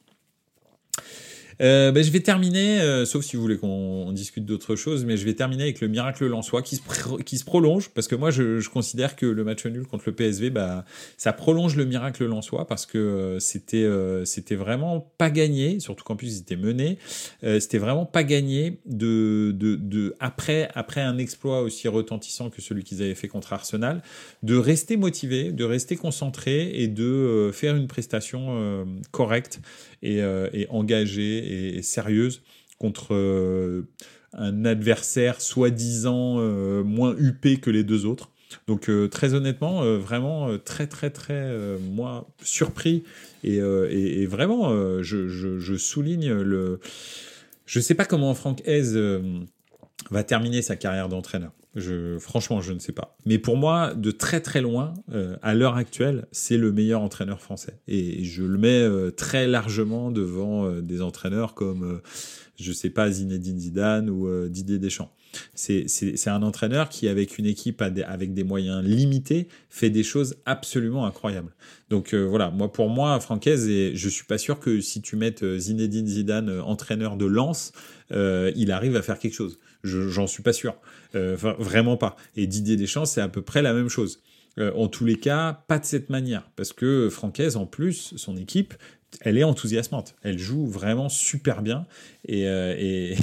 Speaker 2: Euh, ben, je vais terminer, euh, sauf si vous voulez qu'on discute d'autre chose, mais je vais terminer avec le miracle lensois qui se, qui se prolonge, parce que moi je, considère que le match nul contre le PSV, bah, ça prolonge le miracle lensois, parce que euh, c'était euh, c'était vraiment pas gagné, surtout qu'en plus ils étaient menés, c'était vraiment pas gagné de, de, de, après, après un exploit aussi retentissant que celui qu'ils avaient fait contre Arsenal, de rester motivé, de rester concentré et de faire une prestation correcte et engagée et, sérieuse contre euh, un adversaire soi-disant euh, moins huppé que les deux autres. Donc très honnêtement, vraiment très très très moi surpris et, et, vraiment je, je, je, souligne le. Je sais pas comment Franck Hez va terminer sa carrière d'entraîneur. Franchement, je ne sais pas. Mais pour moi, de très très loin, euh, à l'heure actuelle, c'est le meilleur entraîneur français. Et je le mets euh, très largement devant euh, des entraîneurs comme, je sais pas, Zinedine Zidane ou Didier Deschamps. C'est un entraîneur qui, avec une équipe avec des moyens limités, fait des choses absolument incroyables. Donc voilà, moi pour moi, Francaise, et je suis pas sûr que si tu mets Zinedine Zidane entraîneur de Lens, il arrive à faire quelque chose. J'en suis pas sûr. Euh, vraiment pas. Et Didier Deschamps, c'est à peu près la même chose. Euh, en tous les cas, pas de cette manière. Parce que Francaise, en plus, son équipe, elle est enthousiasmante. Elle joue vraiment super bien. Et, euh,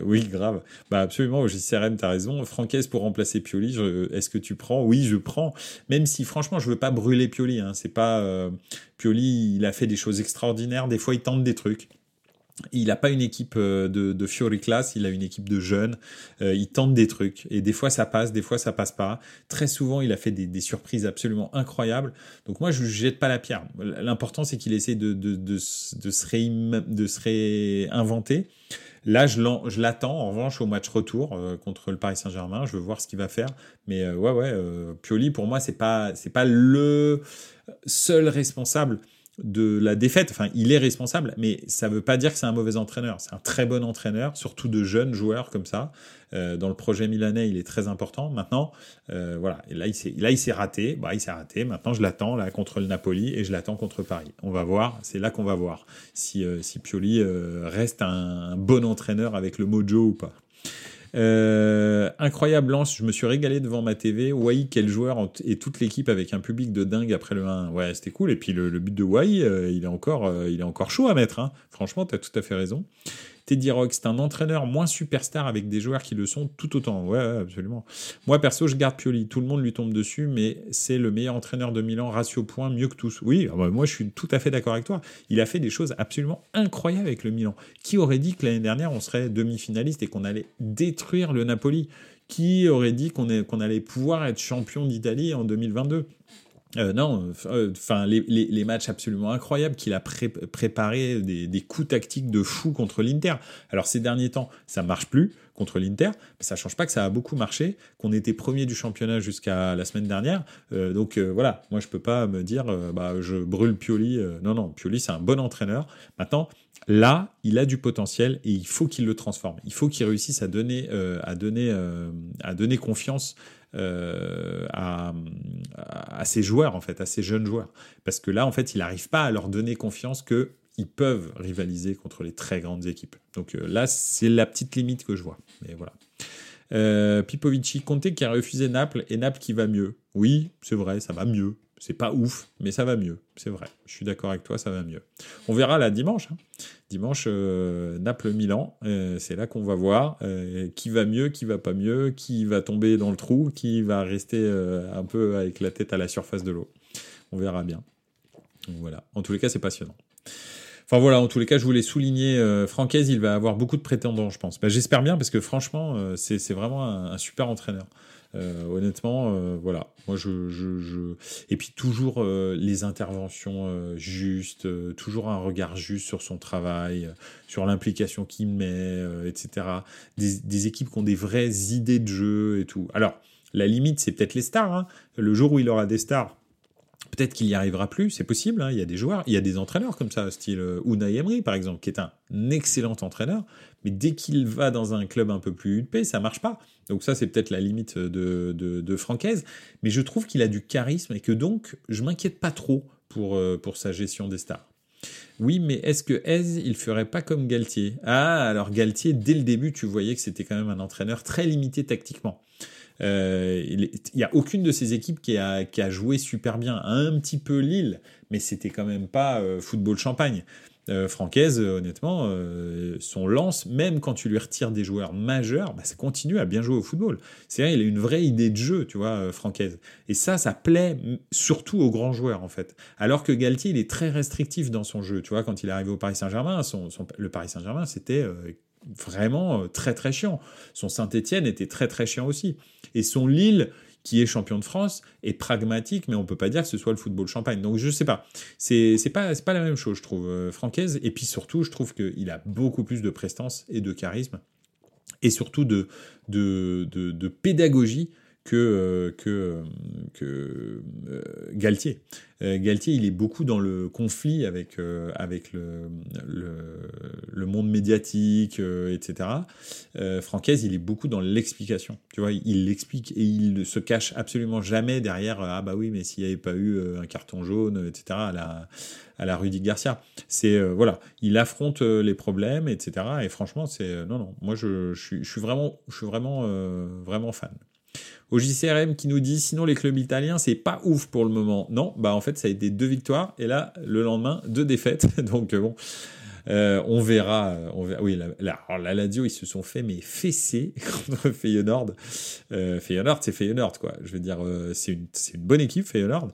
Speaker 2: oui, grave. Bah absolument, JCRM, t'as raison. Francaise pour remplacer Pioli, est-ce que tu prends? Oui, je prends. Même si, franchement, je veux pas brûler Pioli. Hein. C'est pas Pioli, il a fait des choses extraordinaires. Des fois, il tente des trucs. Il n'a pas une équipe euh, de, de Fiori class, il a une équipe de jeunes. Euh, il tente des trucs et des fois ça passe, des fois ça passe pas. Très souvent, il a fait des, surprises absolument incroyables. Donc moi, je ne jette pas la pierre. L'important, c'est qu'il essaie de, de, de, se réinventer. Là, je l'attends en revanche au match retour euh, contre le Paris Saint-Germain. Je veux voir ce qu'il va faire. Mais ouais, ouais, Pioli, pour moi, c'est pas, c'est pas le seul responsable de la défaite. Enfin, il est responsable, mais ça ne veut pas dire que c'est un mauvais entraîneur. C'est un très bon entraîneur, surtout de jeunes joueurs comme ça. Euh, dans le projet milanais, il est très important. Maintenant, euh, voilà. Là, il s'est, raté. Bah, il s'est raté. Maintenant, je l'attends là contre le Napoli et je l'attends contre Paris. On va voir. C'est là qu'on va voir si, euh, si Pioli reste un, bon entraîneur avec le mojo ou pas. Euh, incroyable lance, je me suis régalé devant ma TV. Wai, quel joueur et toute l'équipe avec un public de dingue après le 1. Ouais, c'était cool. Et puis le, but de Wai, euh, il est encore, euh, il est encore chaud à mettre. Hein. Franchement, t'as tout à fait raison. Teddy Rock, c'est un entraîneur moins superstar avec des joueurs qui le sont tout autant. Ouais, absolument. Moi, perso, je garde Pioli. Tout le monde lui tombe dessus, mais c'est le meilleur entraîneur de Milan, ratio point, mieux que tous. Oui, ah bah, moi, je suis tout à fait d'accord avec toi. Il a fait des choses absolument incroyables avec le Milan. Qui aurait dit que l'année dernière, on serait demi-finaliste et qu'on allait détruire le Napoli? Qui aurait dit qu'on allait pouvoir être champion d'Italie en 2022 euh, non, euh, enfin les, matchs absolument incroyables qu'il a préparé, des, coups tactiques de fou contre l'Inter. Alors ces derniers temps, ça marche plus contre l'Inter, mais ça change pas que ça a beaucoup marché, qu'on était premier du championnat jusqu'à la semaine dernière. Euh, donc voilà, moi je peux pas me dire, bah je brûle Pioli. non non, Pioli c'est un bon entraîneur. Maintenant, là, il a du potentiel et il faut qu'il le transforme. Il faut qu'il réussisse à donner, à donner, à donner confiance euh, à, ces joueurs, en fait, à ces jeunes joueurs. Parce que là, en fait, il n'arrive pas à leur donner confiance qu'ils peuvent rivaliser contre les très grandes équipes. Donc euh, là, c'est la petite limite que je vois. Mais voilà. Euh, Pipovici, Conte qui a refusé Naples et Naples qui va mieux. Oui, c'est vrai, ça va mieux. C'est pas ouf, mais ça va mieux. C'est vrai. Je suis d'accord avec toi, ça va mieux. On verra là dimanche. Hein. Dimanche, euh, Naples-Milan. Euh, c'est là qu'on va voir euh, qui va mieux, qui va pas mieux, qui va tomber dans le trou, qui va rester un peu avec la tête à la surface de l'eau. On verra bien. voilà. En tous les cas, c'est passionnant. Enfin voilà, en tous les cas, je voulais souligner, euh, Francaise, il va avoir beaucoup de prétendants, je pense. Bah, J'espère bien, parce que franchement, c'est vraiment un, super entraîneur. Euh, honnêtement, euh, voilà. Moi, je, je, je, Et puis toujours euh, les interventions justes, toujours un regard juste sur son travail, sur l'implication qu'il met, etc. Des, équipes qui ont des vraies idées de jeu et tout. Alors, la limite, c'est peut-être les stars. Hein. Le jour où il aura des stars, Peut-être qu'il n'y arrivera plus, c'est possible. Hein. Il y a des joueurs, il y a des entraîneurs comme ça, style Unai Emery par exemple, qui est un excellent entraîneur, mais dès qu'il va dans un club un peu plus huppé, ça marche pas. Donc ça, c'est peut-être la limite de, de, Francaise, mais je trouve qu'il a du charisme et que donc, je m'inquiète pas trop pour, euh, sa gestion des stars. Oui, mais est-ce que Hez, il ferait pas comme Galtier? Ah, alors Galtier, dès le début, tu voyais que c'était quand même un entraîneur très limité tactiquement. Euh, il n'y a aucune de ces équipes qui a, qui a, joué super bien. Un petit peu Lille, mais c'était quand même pas euh, football champagne. Euh, Francaise, honnêtement, euh, son lance, même quand tu lui retires des joueurs majeurs, bah, ça continue à bien jouer au football. C'est vrai, il a une vraie idée de jeu, tu vois, euh, Francaise. Et ça, ça plaît surtout aux grands joueurs, en fait. Alors que Galtier, il est très restrictif dans son jeu. Tu vois, quand il est arrivé au Paris Saint-Germain, son, le Paris Saint-Germain, c'était vraiment très très chiant. Son Saint-Etienne était très très chiant aussi. Et son Lille, qui est champion de France, est pragmatique, mais on peut pas dire que ce soit le football champagne. Donc je sais pas. C'est pas pas la même chose, je trouve. Euh, Francaise. Et puis surtout, je trouve qu'il a beaucoup plus de prestance et de charisme, et surtout de pédagogie que, euh, que, que euh, Galtier. Euh, Galtier, il est beaucoup dans le conflit avec, avec le, le, monde médiatique, etc. Francaise, il est beaucoup dans l'explication. Tu vois, il l'explique et il ne se cache absolument jamais derrière ah bah oui, mais s'il n'y avait pas eu un carton jaune, etc. à la à la Rudy Garcia. C'est voilà, il affronte les problèmes, etc. Et franchement, c'est non non, moi je, je, suis, je suis vraiment je suis vraiment vraiment fan. Au JCRM qui nous dit sinon les clubs italiens c'est pas ouf pour le moment. Non, bah en fait ça a été deux victoires et là le lendemain deux défaites. Donc euh, bon, euh, on verra. On verra. Oui, la, la, la, ils se sont fait mais fesser contre Feyenoord. Euh, c'est Feyenoord quoi. Je veux dire euh, c'est une, une bonne équipe Feyenoord.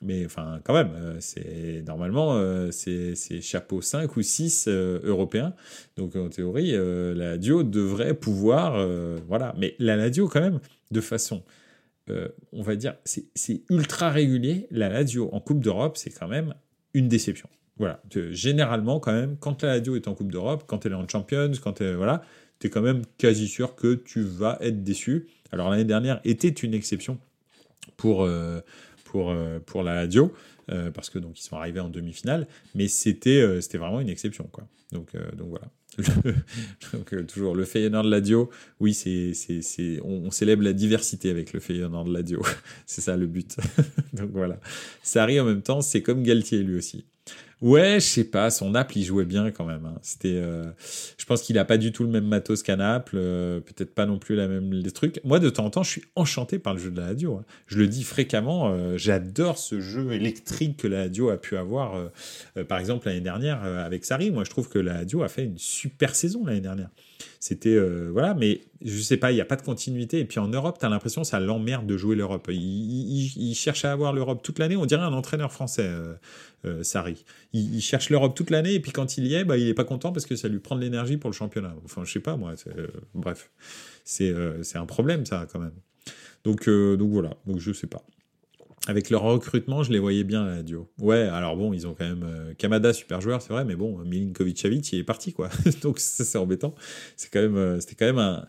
Speaker 2: Mais enfin, quand même, c'est normalement c'est chapeau 5 ou 6 européens. Donc en théorie, la Ladio devrait pouvoir voilà, mais la Ladio quand même de façon, euh, on va dire, c'est ultra régulier. La Lazio en Coupe d'Europe, c'est quand même une déception. Voilà. Généralement, quand même, quand la Lazio est en Coupe d'Europe, quand elle est en Champions, quand elle, voilà, tu es quand même quasi sûr que tu vas être déçu. Alors l'année dernière était une exception pour, euh, pour, euh, pour la Lazio. parce que donc ils sont arrivés en demi-finale, mais c'était c'était vraiment une exception quoi. Donc donc voilà. Euh, toujours le Feyenoord de l'Adio. Oui, c'est, c'est, c'est, on, célèbre la diversité avec le Feyenoord de l'Adio. c'est ça le but. Donc voilà. Ça arrive en même temps, c'est comme Galtier lui aussi. Ouais, je sais pas, son Naples, il jouait bien quand même. Hein. C'était, euh, je pense qu'il a pas du tout le même matos qu'à Naples, euh, peut-être pas non plus la même les trucs. Moi, de temps en temps, je suis enchanté par le jeu de la radio. Hein. Je le dis fréquemment, euh, j'adore ce jeu électrique que la radio a pu avoir. par exemple, l'année dernière avec Sarri, moi, je trouve que la radio a fait une super saison l'année dernière. C'était euh, voilà, mais je sais pas, il n'y a pas de continuité. Et puis en Europe, tu as l'impression ça l'emmerde de jouer l'Europe. Il, cherche à avoir l'Europe toute l'année. On dirait un entraîneur français, euh, euh Sarri. Il, cherche l'Europe toute l'année et puis quand il y est, bah, il est pas content parce que ça lui prend de l'énergie pour le championnat. Enfin, je sais pas moi. Euh, bref, c'est c'est un problème ça quand même. Donc donc voilà. Donc je sais pas avec leur recrutement, je les voyais bien la duo. Ouais, alors bon, ils ont quand même euh, Kamada super joueur, c'est vrai, mais bon, Milinkovic Savic il est parti quoi. Donc c'est embêtant. C'est quand même euh, c'était quand même un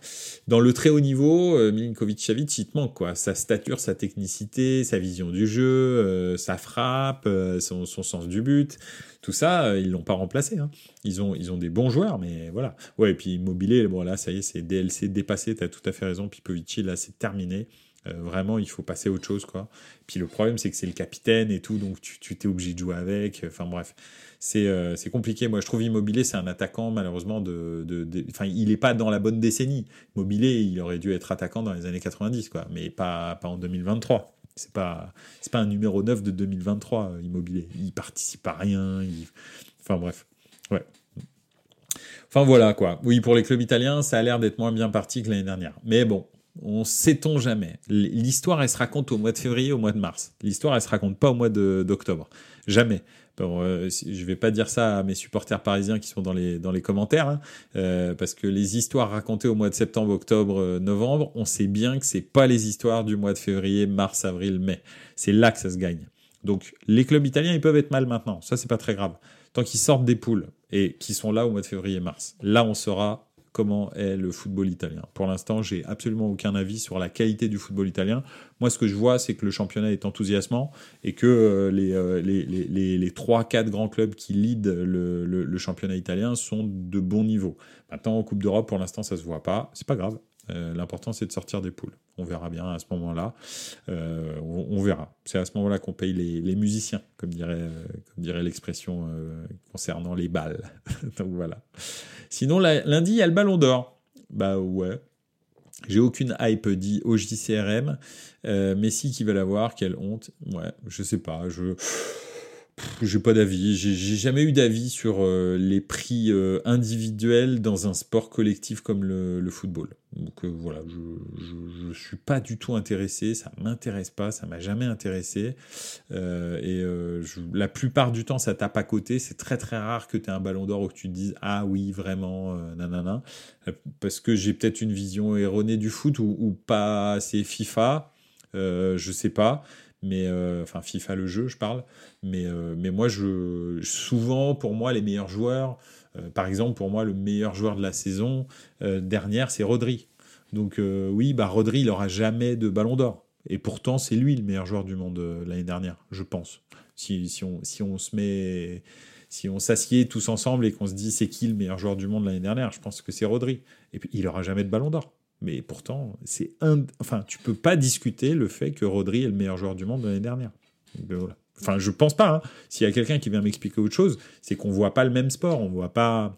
Speaker 2: dans le très haut niveau, euh, Milinkovic Savic il te manque quoi, sa stature, sa technicité, sa vision du jeu, sa frappe, son, sens du but. Tout ça, ils l'ont pas remplacé. Hein. Ils ont ils ont des bons joueurs, mais voilà. Ouais, et puis Immobilier, bon là ça y est, c'est DLC dépassé. T'as tout à fait raison. Pipovic là c'est terminé. Euh, vraiment, il faut passer à autre chose, quoi. Puis le problème, c'est que c'est le capitaine et tout, donc tu, t'es obligé de jouer avec. Enfin bref, c'est euh, compliqué. Moi, je trouve Immobilier, c'est un attaquant, malheureusement, de, enfin, il n'est pas dans la bonne décennie. Immobilier, il aurait dû être attaquant dans les années 90, quoi, mais pas, pas en 2023. C'est pas, pas un numéro 9 de 2023, euh, Immobilier. Il participe à rien. Enfin bref, ouais. Enfin voilà quoi. Oui, pour les clubs italiens, ça a l'air d'être moins bien parti que l'année dernière. Mais bon, on sait-on jamais. L'histoire, elle se raconte au mois de février, au mois de mars. L'histoire, elle se raconte pas au mois d'octobre. Jamais. Bon, euh, je vais pas dire ça à mes supporters parisiens qui sont dans les, dans les commentaires, hein, euh, parce que les histoires racontées au mois de septembre, octobre, euh, novembre, on sait bien que c'est pas les histoires du mois de février, mars, avril, mai. C'est là que ça se gagne. Donc les clubs italiens, ils peuvent être mal maintenant. Ça, c'est pas très grave. Tant qu'ils sortent des poules et qu'ils sont là au mois de février, mars. Là, on saura comment est le football italien. Pour l'instant, j'ai absolument aucun avis sur la qualité du football italien. Moi, ce que je vois, c'est que le championnat est enthousiasmant et que euh, les, euh, les, les, les, 3-4 grands clubs qui lead le, championnat italien sont de bon niveau. Maintenant, en Coupe d'Europe, pour l'instant, ça se voit pas. C'est pas grave. Euh, l'important, c'est de sortir des poules. On verra bien à ce moment-là. Euh, on, verra. C'est à ce moment-là qu'on paye les, musiciens, comme dirait, euh, l'expression concernant les balles. Donc voilà. Sinon, lundi, il y a le Ballon d'Or. Bah ouais. J'ai aucune hype dit au JCRM. Messi qui va l'avoir, quelle honte. Ouais, je sais pas. Je j'ai pas d'avis. J'ai jamais eu d'avis sur euh, les prix euh, individuels dans un sport collectif comme le, football. Donc euh, voilà, je, je, suis pas du tout intéressé. Ça m'intéresse pas. Ça m'a jamais intéressé. et la plupart du temps, ça tape à côté. C'est très très rare que tu aies un ballon d'or où que tu te dises ah oui vraiment nanana. Parce que j'ai peut-être une vision erronée du foot ou, ou pas assez FIFA. je sais pas mais euh, enfin FIFA le jeu, je parle. Mais euh, mais moi, je souvent pour moi les meilleurs joueurs, euh, par exemple pour moi le meilleur joueur de la saison dernière, c'est Rodri. Donc oui, bah Rodri, il aura jamais de Ballon d'Or. Et pourtant, c'est lui le meilleur joueur du monde l'année dernière, je pense. Si, si, on, si on se met si on s'assied tous ensemble et qu'on se dit c'est qui le meilleur joueur du monde l'année dernière, je pense que c'est Rodri. Et puis il aura jamais de ballon d'or. Mais pourtant, c'est un. Enfin, tu peux pas discuter le fait que Rodri est le meilleur joueur du monde l'année dernière. voilà. Enfin, je pense pas. Hein. S'il y a quelqu'un qui vient m'expliquer autre chose, c'est qu'on voit pas le même sport, on voit pas,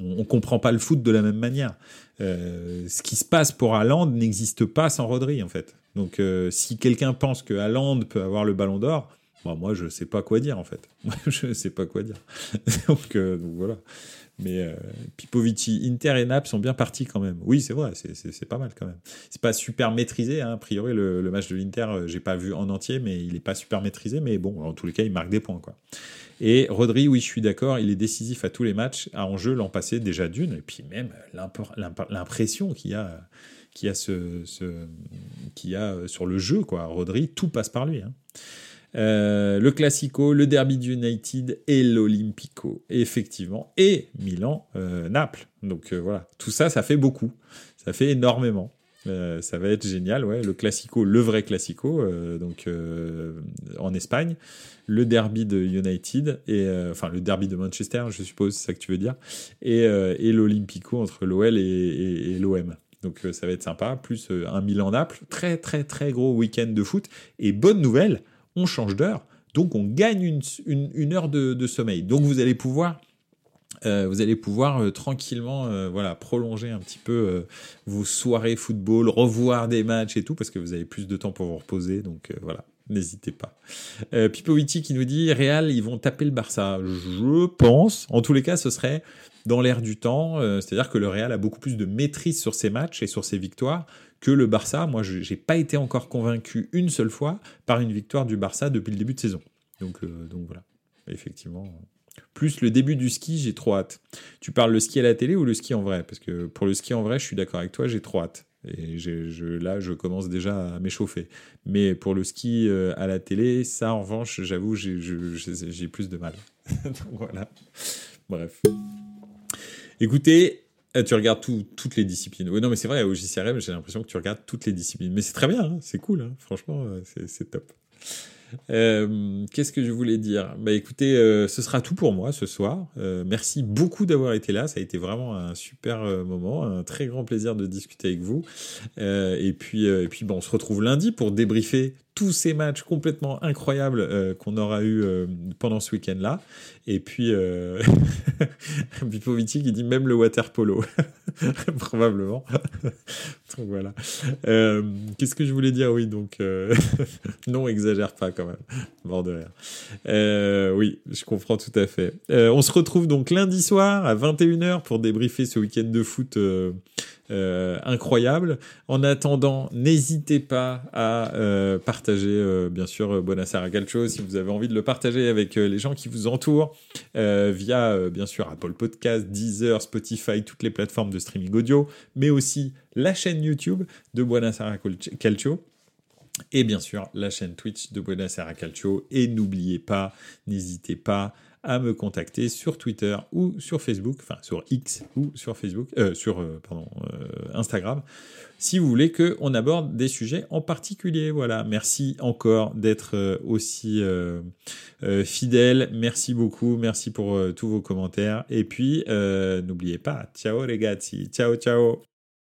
Speaker 2: on, comprend pas le foot de la même manière. Euh, ce qui se passe pour Haaland n'existe pas sans Rodri en fait. Donc, euh, si quelqu'un pense que Haaland peut avoir le Ballon d'Or, moi je sais pas quoi dire en fait. je sais pas quoi dire. donc, euh, donc voilà. Mais euh, Pipovici, Inter et Naples sont bien partis quand même. Oui, c'est vrai, c'est pas mal quand même. C'est pas super maîtrisé, hein. a priori, le, match de l'Inter, euh, j'ai pas vu en entier, mais il est pas super maîtrisé. Mais bon, en tous les cas, il marque des points. quoi. Et Rodri, oui, je suis d'accord, il est décisif à tous les matchs, à enjeu l'an passé déjà d'une, et puis même l'impression qu'il y a, qu'il y a, ce, ce qu'il y a sur le jeu. quoi. Rodri, tout passe par lui. Hein. Euh, le Classico, le Derby du United et l'Olympico, effectivement, et Milan-Naples. Euh, Donc euh, voilà, tout ça, ça fait beaucoup, ça fait énormément. ça va être génial, ouais. Le Classico, le vrai Classico, donc en Espagne, le Derby de United et enfin le Derby de Manchester, je suppose, c'est ça que tu veux dire, et, l'Olympico entre l'OL et, et l'OM. Donc ça va être sympa, plus un Milan-Naples, très très très gros week-end de foot. Et bonne nouvelle, on change d'heure. Donc on gagne une, heure de, sommeil. Donc vous allez pouvoir euh, vous allez pouvoir euh, tranquillement euh, voilà prolonger un petit peu vos soirées football, revoir des matchs et tout parce que vous avez plus de temps pour vous reposer donc voilà n'hésitez pas. Pipo qui nous dit Real ils vont taper le Barça. Je pense en tous les cas ce serait dans l'air du temps, c'est-à-dire que le Real a beaucoup plus de maîtrise sur ses matchs et sur ses victoires que le Barça. Moi je n'ai pas été encore convaincu une seule fois par une victoire du Barça depuis le début de saison. Donc donc voilà effectivement plus le début du ski, j'ai trop hâte. Tu parles le ski à la télé ou le ski en vrai? Parce que pour le ski en vrai, je suis d'accord avec toi, j'ai trop hâte. Et là, je commence déjà à m'échauffer. Mais pour le ski euh, à la télé, ça, en revanche, j'avoue, j'ai plus de mal. voilà. Bref. Écoutez, euh, tu regardes toutes les disciplines. Oui, non, mais c'est vrai, au JCRM, j'ai l'impression que tu regardes toutes les disciplines. Mais c'est très bien, hein, c'est cool, hein. franchement, euh, c'est top. Euh, qu'est-ce que je voulais dire? Bah écoutez, euh, ce sera tout pour moi ce soir. Merci beaucoup d'avoir été là. Ça a été vraiment un super moment, un très grand plaisir de discuter avec vous. et puis, et puis, bon, on se retrouve lundi pour débriefer tous ces matchs complètement incroyables euh, qu'on aura eu euh, pendant ce week-end-là. Et puis, euh, qui dit même le water polo. Probablement. donc voilà. Euh, qu'est-ce que je voulais dire? Oui, donc non, exagère pas quand même. Mort de rire. oui, je comprends tout à fait. on se retrouve donc lundi soir à 21h pour débriefer ce week-end de foot euh, incroyable. En attendant, n'hésitez pas à euh, partager, euh, bien sûr, Buonasera Calcio si vous avez envie de le partager avec les gens qui vous entourent via, bien sûr, Apple Podcast, Deezer, Spotify, toutes les plateformes de streaming audio, mais aussi la chaîne YouTube de Buonasera Calcio et bien sûr la chaîne Twitch de Buonasera Calcio. Et n'oubliez pas, n'hésitez pas à me contacter sur Twitter ou sur Facebook, enfin sur X ou sur Facebook, euh, sur euh, pardon, euh, Instagram, si vous voulez qu'on aborde des sujets en particulier. Voilà, merci encore d'être aussi fidèle. Merci beaucoup, merci pour tous vos commentaires. Et puis, n'oubliez pas, ciao les gars, ciao ciao.